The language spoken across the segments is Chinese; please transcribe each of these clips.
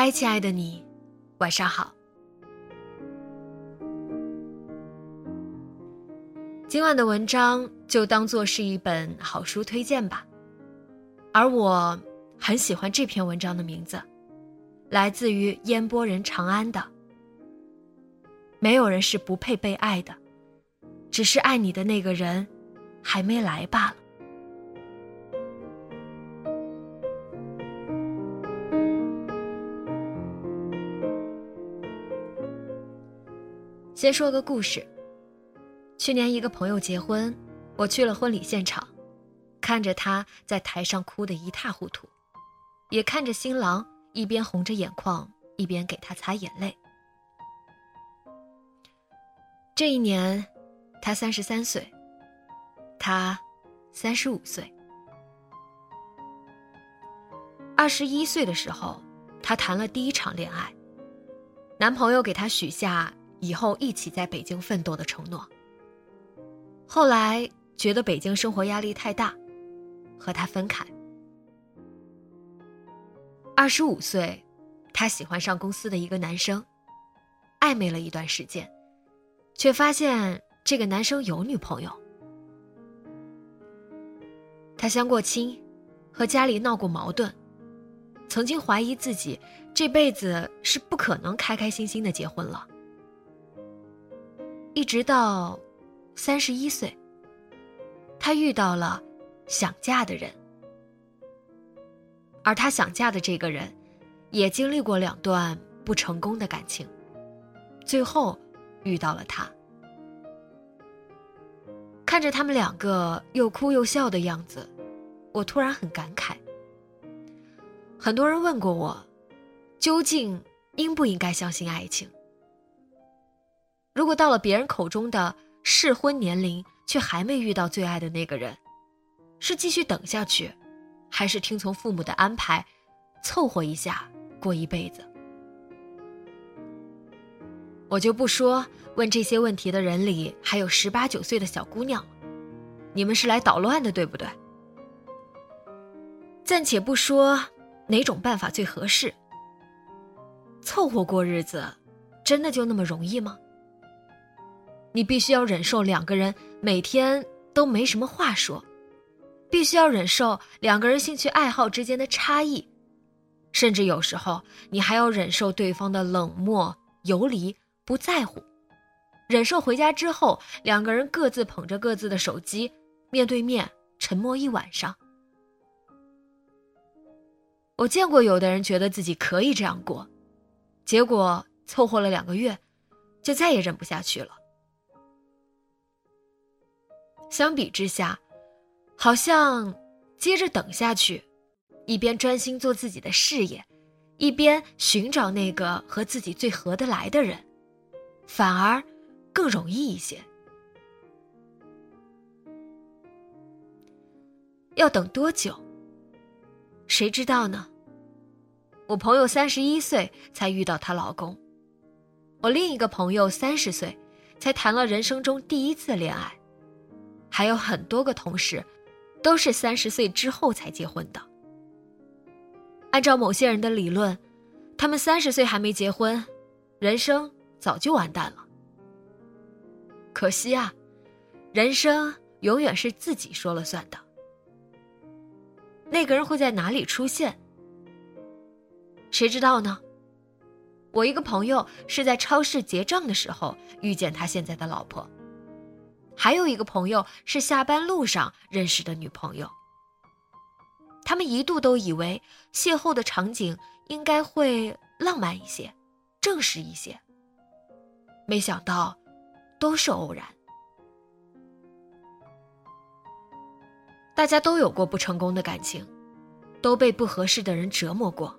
嗨，亲爱的你，晚上好。今晚的文章就当做是一本好书推荐吧。而我很喜欢这篇文章的名字，来自于烟波人长安的。没有人是不配被爱的，只是爱你的那个人还没来罢了。先说个故事。去年一个朋友结婚，我去了婚礼现场，看着他在台上哭得一塌糊涂，也看着新郎一边红着眼眶一边给他擦眼泪。这一年，他三十三岁，他三十五岁。二十一岁的时候，他谈了第一场恋爱，男朋友给他许下。以后一起在北京奋斗的承诺。后来觉得北京生活压力太大，和他分开。二十五岁，他喜欢上公司的一个男生，暧昧了一段时间，却发现这个男生有女朋友。他相过亲，和家里闹过矛盾，曾经怀疑自己这辈子是不可能开开心心的结婚了。一直到三十一岁，她遇到了想嫁的人，而她想嫁的这个人，也经历过两段不成功的感情，最后遇到了他。看着他们两个又哭又笑的样子，我突然很感慨。很多人问过我，究竟应不应该相信爱情？如果到了别人口中的适婚年龄，却还没遇到最爱的那个人，是继续等下去，还是听从父母的安排，凑合一下过一辈子？我就不说问这些问题的人里还有十八九岁的小姑娘，你们是来捣乱的，对不对？暂且不说哪种办法最合适，凑合过日子，真的就那么容易吗？你必须要忍受两个人每天都没什么话说，必须要忍受两个人兴趣爱好之间的差异，甚至有时候你还要忍受对方的冷漠、游离、不在乎，忍受回家之后两个人各自捧着各自的手机，面对面沉默一晚上。我见过有的人觉得自己可以这样过，结果凑合了两个月，就再也忍不下去了。相比之下，好像接着等下去，一边专心做自己的事业，一边寻找那个和自己最合得来的人，反而更容易一些。要等多久？谁知道呢？我朋友三十一岁才遇到她老公，我另一个朋友三十岁才谈了人生中第一次恋爱。还有很多个同事，都是三十岁之后才结婚的。按照某些人的理论，他们三十岁还没结婚，人生早就完蛋了。可惜啊，人生永远是自己说了算的。那个人会在哪里出现？谁知道呢？我一个朋友是在超市结账的时候遇见他现在的老婆，还有一个朋友是下班路上认识的女朋友。他们一度都以为邂逅的场景应该会浪漫一些，正式一些。没想到，都是偶然。大家都有过不成功的感情，都被不合适的人折磨过，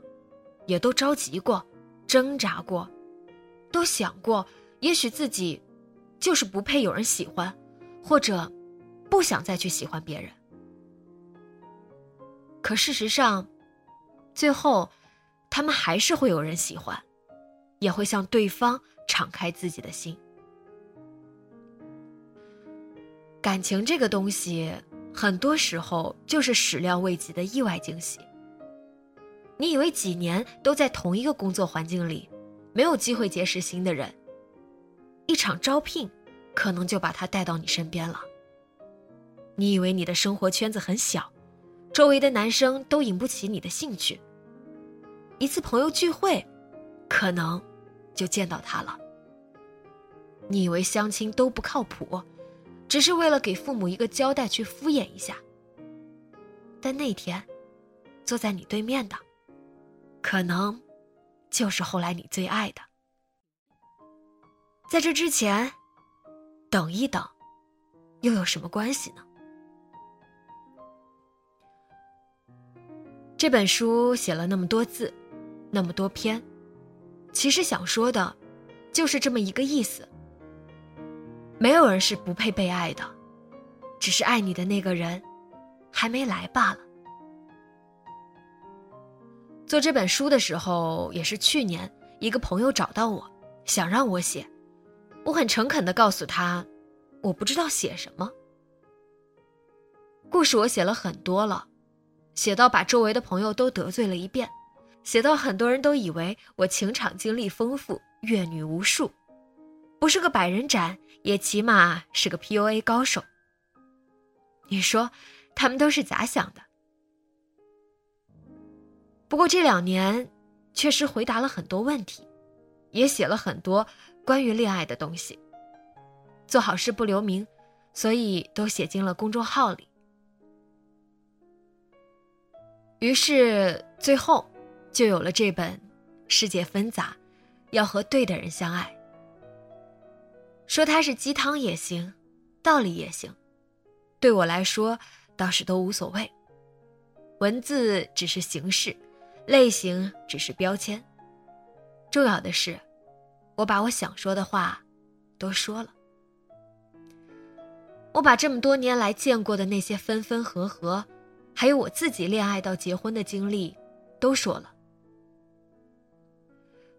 也都着急过。挣扎过，都想过，也许自己就是不配有人喜欢，或者不想再去喜欢别人。可事实上，最后他们还是会有人喜欢，也会向对方敞开自己的心。感情这个东西，很多时候就是始料未及的意外惊喜。你以为几年都在同一个工作环境里，没有机会结识新的人，一场招聘，可能就把他带到你身边了。你以为你的生活圈子很小，周围的男生都引不起你的兴趣，一次朋友聚会，可能就见到他了。你以为相亲都不靠谱，只是为了给父母一个交代去敷衍一下，但那天，坐在你对面的。可能，就是后来你最爱的。在这之前，等一等，又有什么关系呢？这本书写了那么多字，那么多篇，其实想说的，就是这么一个意思。没有人是不配被爱的，只是爱你的那个人，还没来罢了。做这本书的时候，也是去年，一个朋友找到我，想让我写。我很诚恳地告诉他，我不知道写什么。故事我写了很多了，写到把周围的朋友都得罪了一遍，写到很多人都以为我情场经历丰富，阅女无数，不是个百人斩，也起码是个 PUA 高手。你说，他们都是咋想的？不过这两年，确实回答了很多问题，也写了很多关于恋爱的东西。做好事不留名，所以都写进了公众号里。于是最后，就有了这本《世界纷杂，要和对的人相爱》。说它是鸡汤也行，道理也行，对我来说倒是都无所谓。文字只是形式。类型只是标签，重要的是，我把我想说的话都说了。我把这么多年来见过的那些分分合合，还有我自己恋爱到结婚的经历，都说了。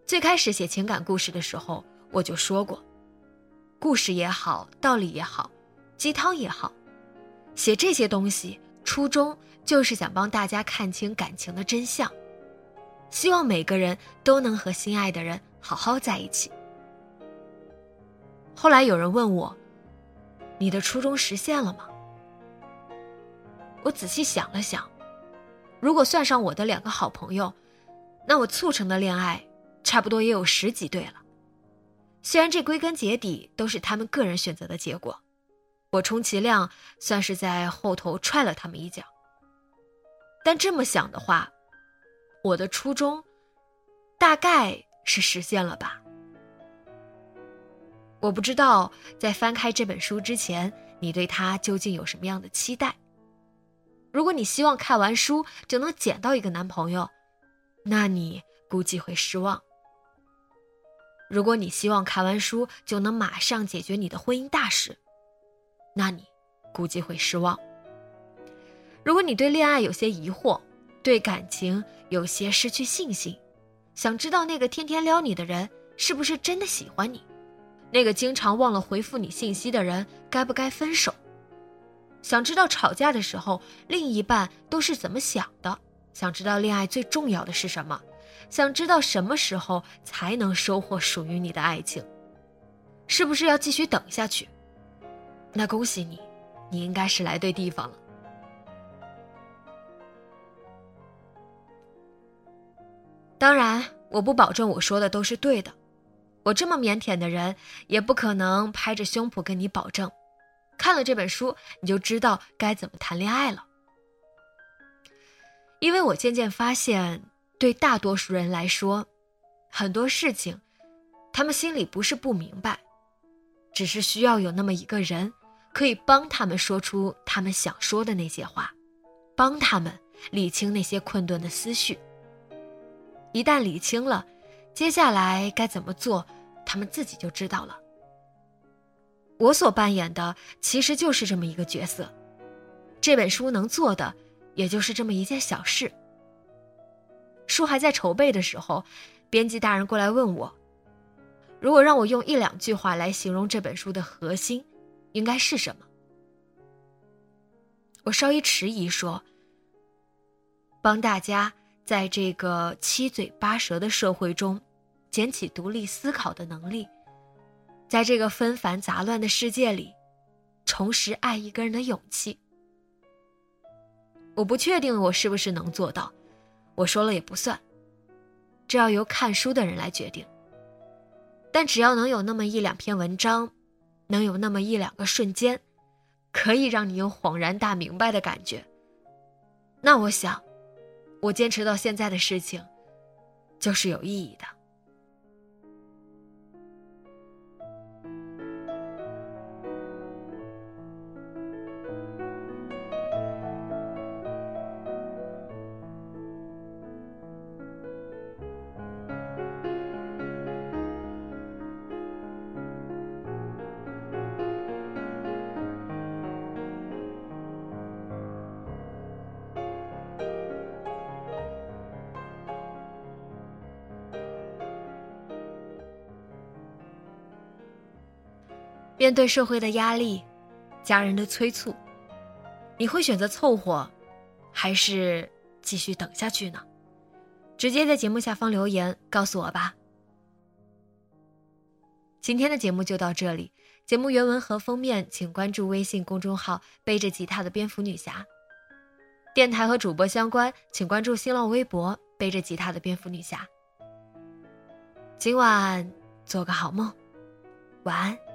最开始写情感故事的时候，我就说过，故事也好，道理也好，鸡汤也好，写这些东西初衷就是想帮大家看清感情的真相。希望每个人都能和心爱的人好好在一起。后来有人问我：“你的初衷实现了吗？”我仔细想了想，如果算上我的两个好朋友，那我促成的恋爱差不多也有十几对了。虽然这归根结底都是他们个人选择的结果，我充其量算是在后头踹了他们一脚。但这么想的话，我的初衷，大概是实现了吧。我不知道在翻开这本书之前，你对它究竟有什么样的期待。如果你希望看完书就能捡到一个男朋友，那你估计会失望。如果你希望看完书就能马上解决你的婚姻大事，那你估计会失望。如果你对恋爱有些疑惑，对感情。有些失去信心，想知道那个天天撩你的人是不是真的喜欢你，那个经常忘了回复你信息的人该不该分手？想知道吵架的时候另一半都是怎么想的？想知道恋爱最重要的是什么？想知道什么时候才能收获属于你的爱情？是不是要继续等下去？那恭喜你你应该是来对地方了。当然我不保证我说的都是对的我这么腼腆的人，也不可能拍着胸脯跟你保证，看了这本书你就知道该怎么谈恋爱了。因为我渐渐发现，对大多数人来说，很多事情，他们心里不是不明白，只是需要有那么一个人，可以帮他们说出他们想说的那些话，帮他们理清那些困顿的思绪。一旦理清了，接下来该怎么做，他们自己就知道了。我所扮演的其实就是这么一个角色，这本书能做的。也就是这么一件小事。书还在筹备的时候，编辑大人过来问我，如果让我用一两句话来形容这本书的核心，应该是什么？我稍一迟疑说：“帮大家在这个七嘴八舌的社会中，捡起独立思考的能力，在这个纷繁杂乱的世界里，重拾爱一个人的勇气。”我不确定我是不是能做到，我说了也不算，这要由看书的人来决定。但只要能有那么一两篇文章，能有那么一两个瞬间，可以让你有恍然大明白的感觉，那我想，我坚持到现在的事情，就是有意义的。面对社会的压力，家人的催促，你会选择凑合，还是继续等下去呢？直接在节目下方留言告诉我吧。今天的节目就到这里，节目原文和封面请关注微信公众号“背着吉他的蝙蝠女侠”。电台和主播相关，请关注新浪微博“背着吉他的蝙蝠女侠”。今晚做个好梦，晚安。